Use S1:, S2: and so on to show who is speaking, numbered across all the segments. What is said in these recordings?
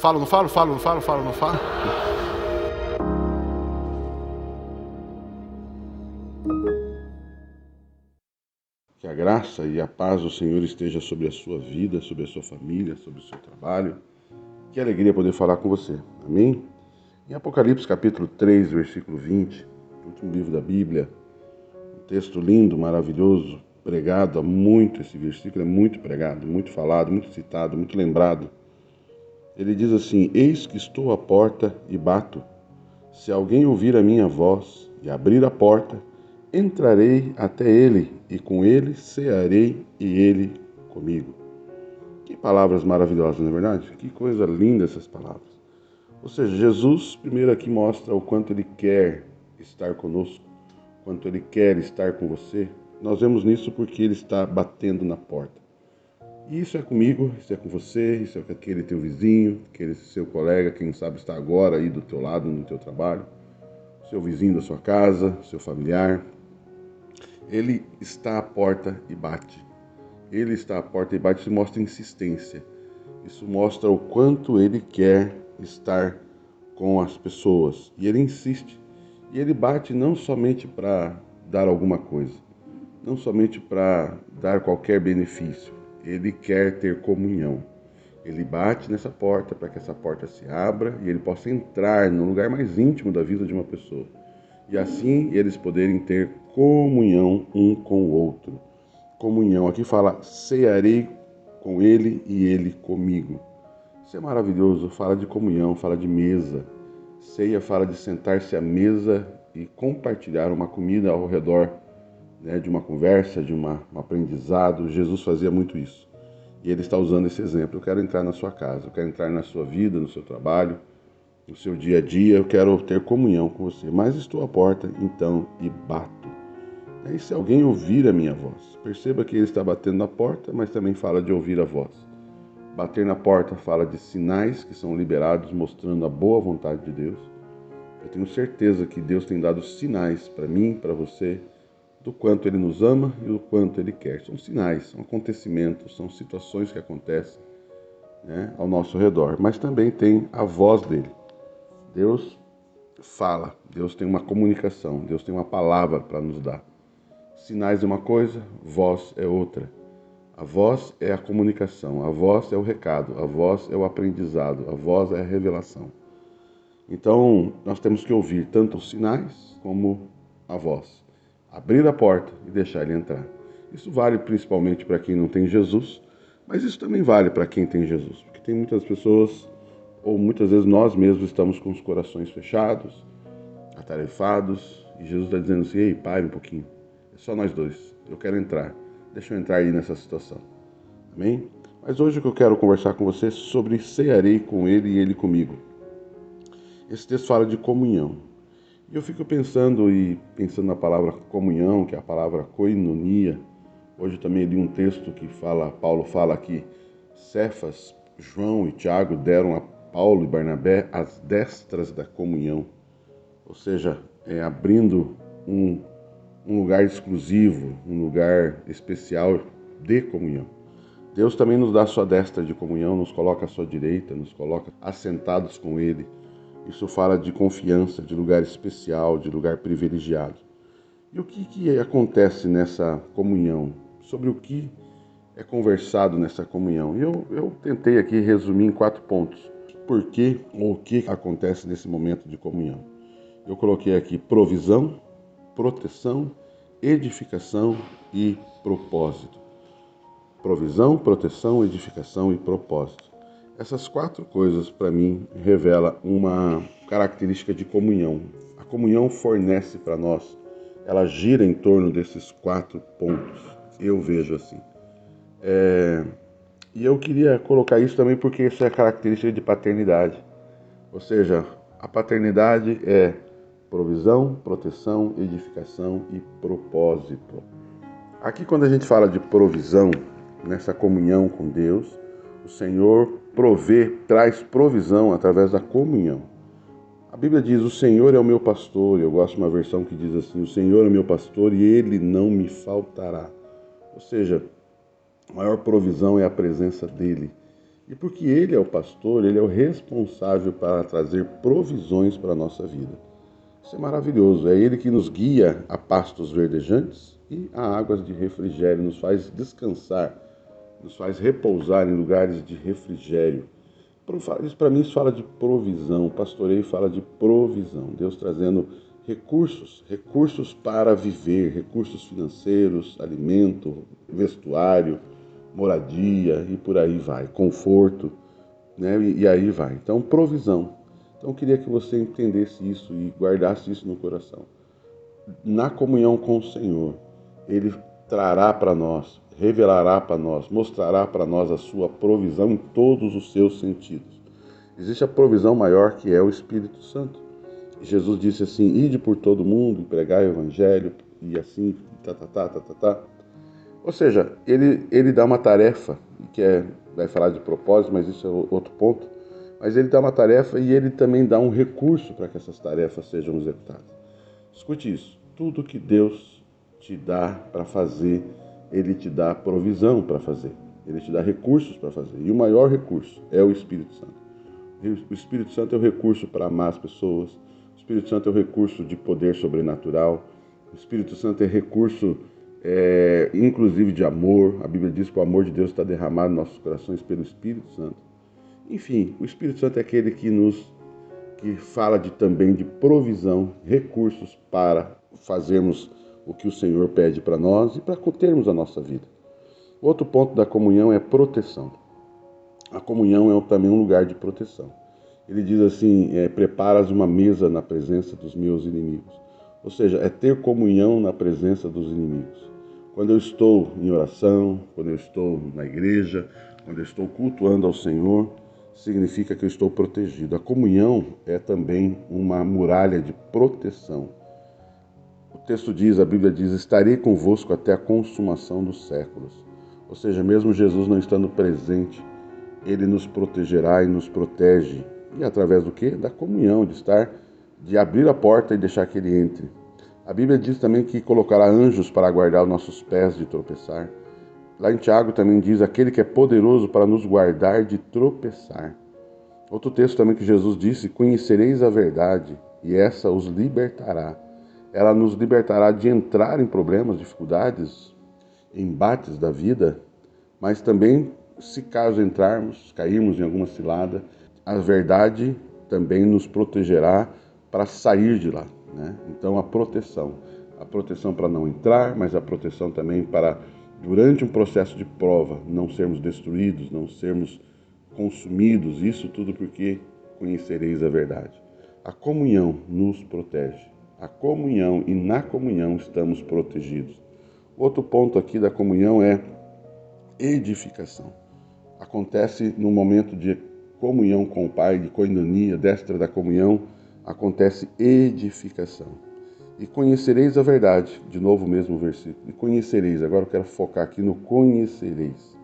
S1: Falo, não falo? Falo, não falo? Falo, não falo?
S2: Que a graça e a paz do Senhor esteja sobre a sua vida, sobre a sua família, sobre o seu trabalho. Que alegria poder falar com você. Amém? Em Apocalipse capítulo 3, versículo 20, último livro da Bíblia, um texto lindo, maravilhoso, pregado há muito, esse versículo é muito pregado, muito falado, muito citado, muito lembrado. Ele diz assim: Eis que estou à porta e bato. Se alguém ouvir a minha voz e abrir a porta, entrarei até ele e com ele cearei e ele comigo. Que palavras maravilhosas, não é verdade? Que coisa linda essas palavras. Ou seja, Jesus primeiro aqui mostra o quanto ele quer estar conosco, quanto ele quer estar com você. Nós vemos nisso porque ele está batendo na porta. E isso é comigo, isso é com você, isso é com aquele teu vizinho, aquele seu colega, quem sabe está agora aí do teu lado, no teu trabalho, seu vizinho da sua casa, seu familiar. Ele está à porta e bate. Ele está à porta e bate, isso mostra insistência. Isso mostra o quanto ele quer estar com as pessoas. E ele insiste. E ele bate não somente para dar alguma coisa, não somente para dar qualquer benefício, ele quer ter comunhão. Ele bate nessa porta para que essa porta se abra e ele possa entrar no lugar mais íntimo da vida de uma pessoa. E assim eles poderem ter comunhão um com o outro. Comunhão, aqui fala: cearei com ele e ele comigo. Isso é maravilhoso, fala de comunhão, fala de mesa. Ceia fala de sentar-se à mesa e compartilhar uma comida ao redor né, de uma conversa, de uma, um aprendizado. Jesus fazia muito isso. E ele está usando esse exemplo. Eu quero entrar na sua casa, eu quero entrar na sua vida, no seu trabalho, no seu dia a dia, eu quero ter comunhão com você. Mas estou à porta, então, e bato. E se alguém ouvir a minha voz, perceba que ele está batendo na porta, mas também fala de ouvir a voz. Bater na porta fala de sinais que são liberados mostrando a boa vontade de Deus. Eu tenho certeza que Deus tem dado sinais para mim, para você, do quanto ele nos ama e do quanto ele quer. São sinais, são acontecimentos, são situações que acontecem né, ao nosso redor, mas também tem a voz dele. Deus fala, Deus tem uma comunicação, Deus tem uma palavra para nos dar. Sinais é uma coisa, voz é outra. A voz é a comunicação, a voz é o recado, a voz é o aprendizado, a voz é a revelação. Então, nós temos que ouvir tanto os sinais como a voz abrir a porta e deixar ele entrar. Isso vale principalmente para quem não tem Jesus, mas isso também vale para quem tem Jesus, porque tem muitas pessoas, ou muitas vezes nós mesmos estamos com os corações fechados, atarefados, e Jesus está dizendo assim: ei, pare um pouquinho, é só nós dois, eu quero entrar, deixa eu entrar aí nessa situação. Amém? Mas hoje o que eu quero conversar com você é sobre cearei com ele e ele comigo. Esse texto fala de comunhão. Eu fico pensando e pensando na palavra comunhão, que é a palavra koinonia. Hoje também li um texto que fala, Paulo fala que Cefas, João e Tiago deram a Paulo e Barnabé as destras da comunhão, ou seja, é, abrindo um, um lugar exclusivo, um lugar especial de comunhão. Deus também nos dá a sua destra de comunhão, nos coloca à sua direita, nos coloca assentados com Ele isso fala de confiança, de lugar especial, de lugar privilegiado. E o que, que acontece nessa comunhão? Sobre o que é conversado nessa comunhão? Eu, eu tentei aqui resumir em quatro pontos. Por que ou o que acontece nesse momento de comunhão? Eu coloquei aqui provisão, proteção, edificação e propósito. Provisão, proteção, edificação e propósito. Essas quatro coisas, para mim, revela uma característica de comunhão. A comunhão fornece para nós, ela gira em torno desses quatro pontos. Eu vejo assim. É... E eu queria colocar isso também porque isso é característica de paternidade. Ou seja, a paternidade é provisão, proteção, edificação e propósito. Aqui, quando a gente fala de provisão, nessa comunhão com Deus, o Senhor provê, traz provisão através da comunhão. A Bíblia diz: O Senhor é o meu pastor. Eu gosto de uma versão que diz assim: O Senhor é meu pastor e ele não me faltará. Ou seja, a maior provisão é a presença dele. E porque Ele é o pastor, Ele é o responsável para trazer provisões para a nossa vida. Isso é maravilhoso. É Ele que nos guia a pastos verdejantes e a águas de refrigério, nos faz descansar, nos faz repousar em lugares de refrigério. Isso para mim isso fala de provisão. Pastoreio fala de provisão. Deus trazendo recursos, recursos para viver, recursos financeiros, alimento, vestuário, moradia e por aí vai, conforto, né? E, e aí vai. Então, provisão. Então, eu queria que você entendesse isso e guardasse isso no coração. Na comunhão com o Senhor, Ele trará para nós, revelará para nós, mostrará para nós a sua provisão em todos os seus sentidos. Existe a provisão maior que é o Espírito Santo. Jesus disse assim: ide por todo mundo, pregar o evangelho e assim, tá, tá, tá, tá, tá, tá. Ou seja, ele, ele dá uma tarefa, que é, vai falar de propósito, mas isso é outro ponto. Mas ele dá uma tarefa e ele também dá um recurso para que essas tarefas sejam executadas. Escute isso: tudo que Deus te dá para fazer, ele te dá provisão para fazer, ele te dá recursos para fazer. E o maior recurso é o Espírito Santo. O Espírito Santo é o recurso para amar as pessoas, o Espírito Santo é o recurso de poder sobrenatural, o Espírito Santo é recurso é, inclusive de amor. A Bíblia diz que o amor de Deus está derramado em nossos corações pelo Espírito Santo. Enfim, o Espírito Santo é aquele que nos que fala de, também de provisão, recursos para fazermos o que o Senhor pede para nós e para termos a nossa vida. Outro ponto da comunhão é proteção. A comunhão é também um lugar de proteção. Ele diz assim: é, preparas uma mesa na presença dos meus inimigos. Ou seja, é ter comunhão na presença dos inimigos. Quando eu estou em oração, quando eu estou na igreja, quando eu estou cultuando ao Senhor, significa que eu estou protegido. A comunhão é também uma muralha de proteção. O texto diz, a Bíblia diz: Estarei convosco até a consumação dos séculos. Ou seja, mesmo Jesus não estando presente, ele nos protegerá e nos protege. E através do que? Da comunhão, de estar, de abrir a porta e deixar que ele entre. A Bíblia diz também que colocará anjos para guardar os nossos pés de tropeçar. Lá em Tiago também diz: aquele que é poderoso para nos guardar de tropeçar. Outro texto também que Jesus disse: Conhecereis a verdade, e essa os libertará. Ela nos libertará de entrar em problemas, dificuldades, embates da vida, mas também, se caso entrarmos, cairmos em alguma cilada, a verdade também nos protegerá para sair de lá. Né? Então, a proteção. A proteção para não entrar, mas a proteção também para, durante um processo de prova, não sermos destruídos, não sermos consumidos. Isso tudo porque conhecereis a verdade. A comunhão nos protege. A comunhão e na comunhão estamos protegidos. Outro ponto aqui da comunhão é edificação. Acontece no momento de comunhão com o Pai, de coinonia, destra da comunhão, acontece edificação. E conhecereis a verdade, de novo o mesmo versículo. E conhecereis, agora eu quero focar aqui no conhecereis.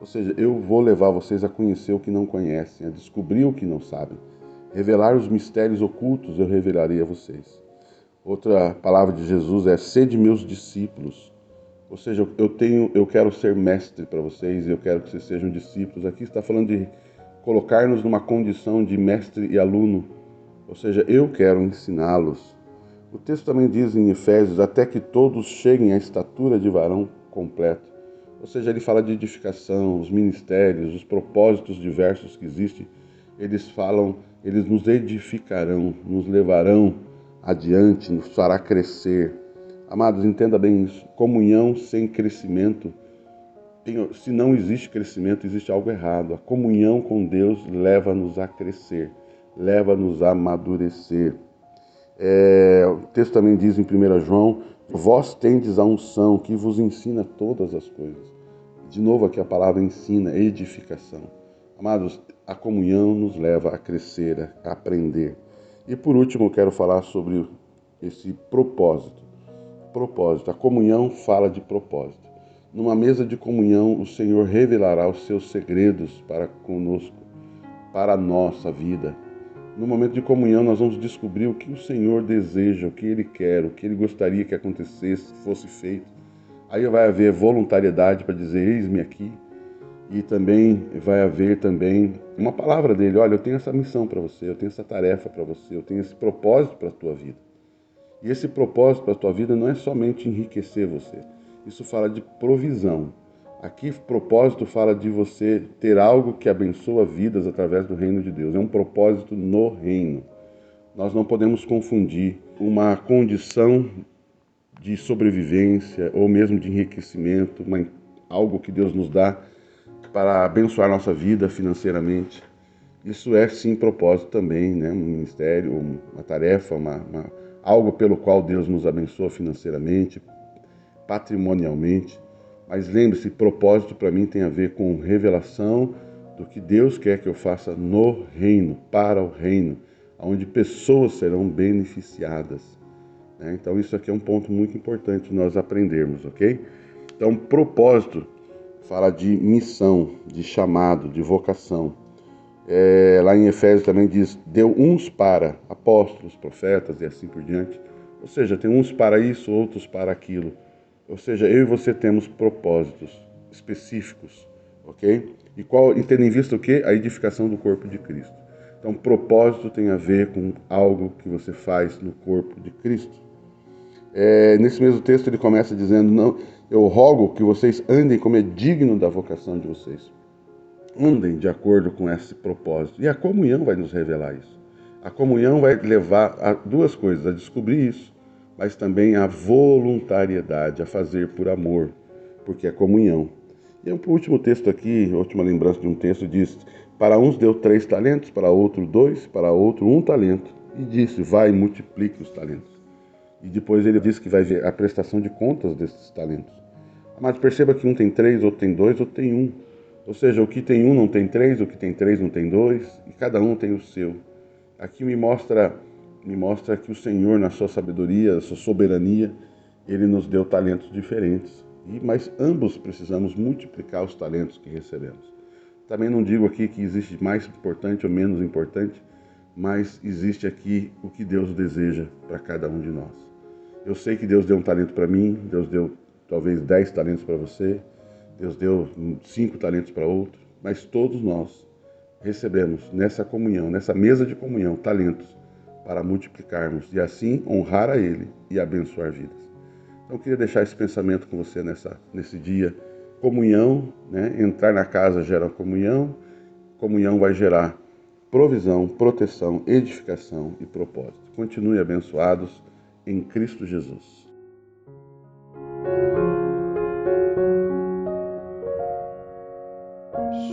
S2: Ou seja, eu vou levar vocês a conhecer o que não conhecem, a descobrir o que não sabem. Revelar os mistérios ocultos eu revelarei a vocês. Outra palavra de Jesus é sede meus discípulos. Ou seja, eu tenho, eu quero ser mestre para vocês, eu quero que vocês sejam discípulos. Aqui está falando de colocar-nos numa condição de mestre e aluno ou seja, eu quero ensiná-los. O texto também diz em Efésios: até que todos cheguem à estatura de varão completo. Ou seja, ele fala de edificação, os ministérios, os propósitos diversos que existem. Eles falam, eles nos edificarão, nos levarão adiante, nos fará crescer. Amados, entenda bem isso. Comunhão sem crescimento. Se não existe crescimento, existe algo errado. A comunhão com Deus leva-nos a crescer leva-nos a amadurecer. É, o texto também diz em 1 João: Vós tendes a unção que vos ensina todas as coisas. De novo, aqui a palavra ensina, edificação. Amados, a comunhão nos leva a crescer, a aprender. E por último, quero falar sobre esse propósito. Propósito. A comunhão fala de propósito. Numa mesa de comunhão, o Senhor revelará os seus segredos para conosco, para a nossa vida no momento de comunhão, nós vamos descobrir o que o Senhor deseja, o que Ele quer, o que Ele gostaria que acontecesse, fosse feito. Aí vai haver voluntariedade para dizer: Eis-me aqui. E também vai haver também uma palavra dele, olha, eu tenho essa missão para você, eu tenho essa tarefa para você, eu tenho esse propósito para a tua vida. E esse propósito para a tua vida não é somente enriquecer você. Isso fala de provisão. Aqui propósito fala de você ter algo que abençoa vidas através do reino de Deus. É um propósito no reino. Nós não podemos confundir uma condição de sobrevivência ou mesmo de enriquecimento, uma, algo que Deus nos dá para abençoar nossa vida financeiramente. Isso é sim propósito também, né? um ministério, uma tarefa, uma, uma, algo pelo qual Deus nos abençoa financeiramente, patrimonialmente. Mas lembre-se, propósito para mim tem a ver com revelação do que Deus quer que eu faça no reino, para o reino, onde pessoas serão beneficiadas. Né? Então, isso aqui é um ponto muito importante nós aprendermos, ok? Então, propósito fala de missão, de chamado, de vocação. É, lá em Efésios também diz: deu uns para apóstolos, profetas e assim por diante. Ou seja, tem uns para isso, outros para aquilo. Ou seja, eu e você temos propósitos específicos, ok? E qual, tendo em vista o que? A edificação do corpo de Cristo. Então, propósito tem a ver com algo que você faz no corpo de Cristo. É, nesse mesmo texto ele começa dizendo: não, eu rogo que vocês andem como é digno da vocação de vocês. Andem de acordo com esse propósito. E a comunhão vai nos revelar isso. A comunhão vai levar a duas coisas: a descobrir isso, mas também a voluntariedade, a fazer por amor, porque é comunhão. E o último texto aqui, a última lembrança de um texto, diz: Para uns deu três talentos, para outro dois, para outro um talento, e disse: Vai multiplique os talentos. E depois ele diz que vai ver a prestação de contas desses talentos. Mas perceba que um tem três, outro tem dois, outro tem um. Ou seja, o que tem um não tem três, o que tem três não tem dois, e cada um tem o seu. Aqui me mostra, me mostra que o Senhor, na sua sabedoria, na sua soberania, ele nos deu talentos diferentes. E mas ambos precisamos multiplicar os talentos que recebemos. Também não digo aqui que existe mais importante ou menos importante, mas existe aqui o que Deus deseja para cada um de nós. Eu sei que Deus deu um talento para mim, Deus deu talvez dez talentos para você, Deus deu cinco talentos para outro, mas todos nós recebemos nessa comunhão, nessa mesa de comunhão, talentos para multiplicarmos e assim honrar a Ele e abençoar vidas. Então eu queria deixar esse pensamento com você nessa, nesse dia. Comunhão, né? entrar na casa gera comunhão, comunhão vai gerar provisão, proteção, edificação e propósito. Continue abençoados em Cristo Jesus.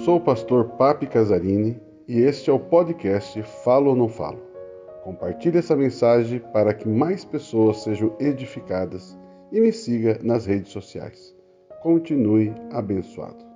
S2: Sou o pastor Papi Casarini e este é o podcast Falo ou Não Falo. Compartilhe essa mensagem para que mais pessoas sejam edificadas e me siga nas redes sociais. Continue abençoado.